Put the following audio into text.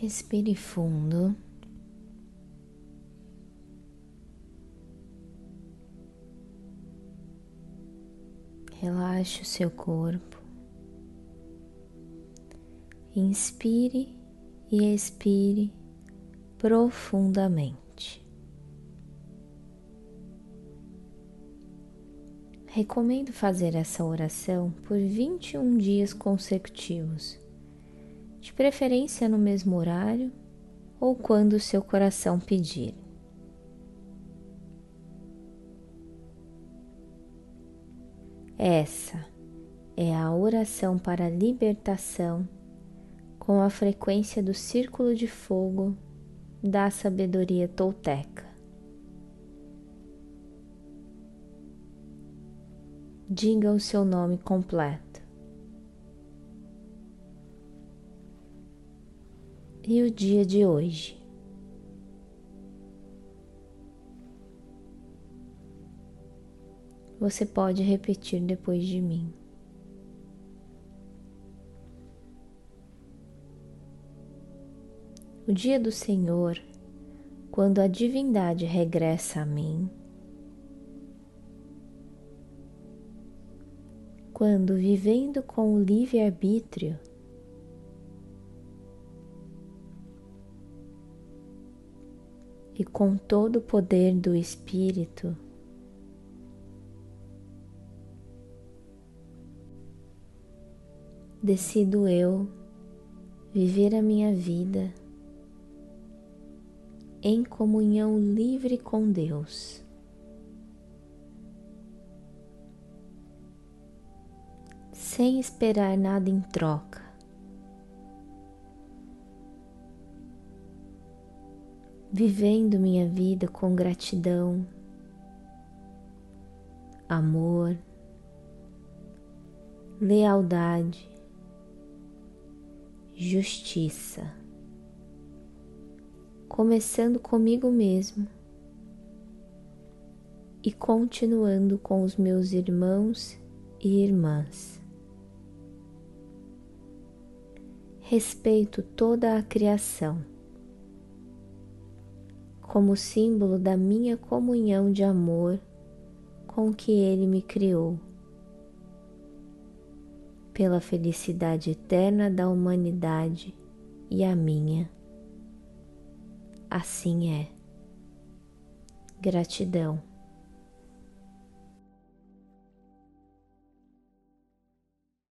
Respire fundo. Relaxe o seu corpo. Inspire e expire profundamente. Recomendo fazer essa oração por 21 dias consecutivos, de preferência no mesmo horário ou quando seu coração pedir. Essa é a oração para a libertação com a frequência do círculo de fogo da sabedoria tolteca. diga o seu nome completo. E o dia de hoje. Você pode repetir depois de mim. O dia do Senhor, quando a divindade regressa a mim, quando vivendo com o livre-arbítrio, e com todo o poder do Espírito, decido eu viver a minha vida em comunhão livre com Deus. sem esperar nada em troca. Vivendo minha vida com gratidão, amor, lealdade, justiça, começando comigo mesmo e continuando com os meus irmãos e irmãs. respeito toda a criação como símbolo da minha comunhão de amor com que Ele me criou, pela felicidade eterna da humanidade e a minha. Assim é. Gratidão.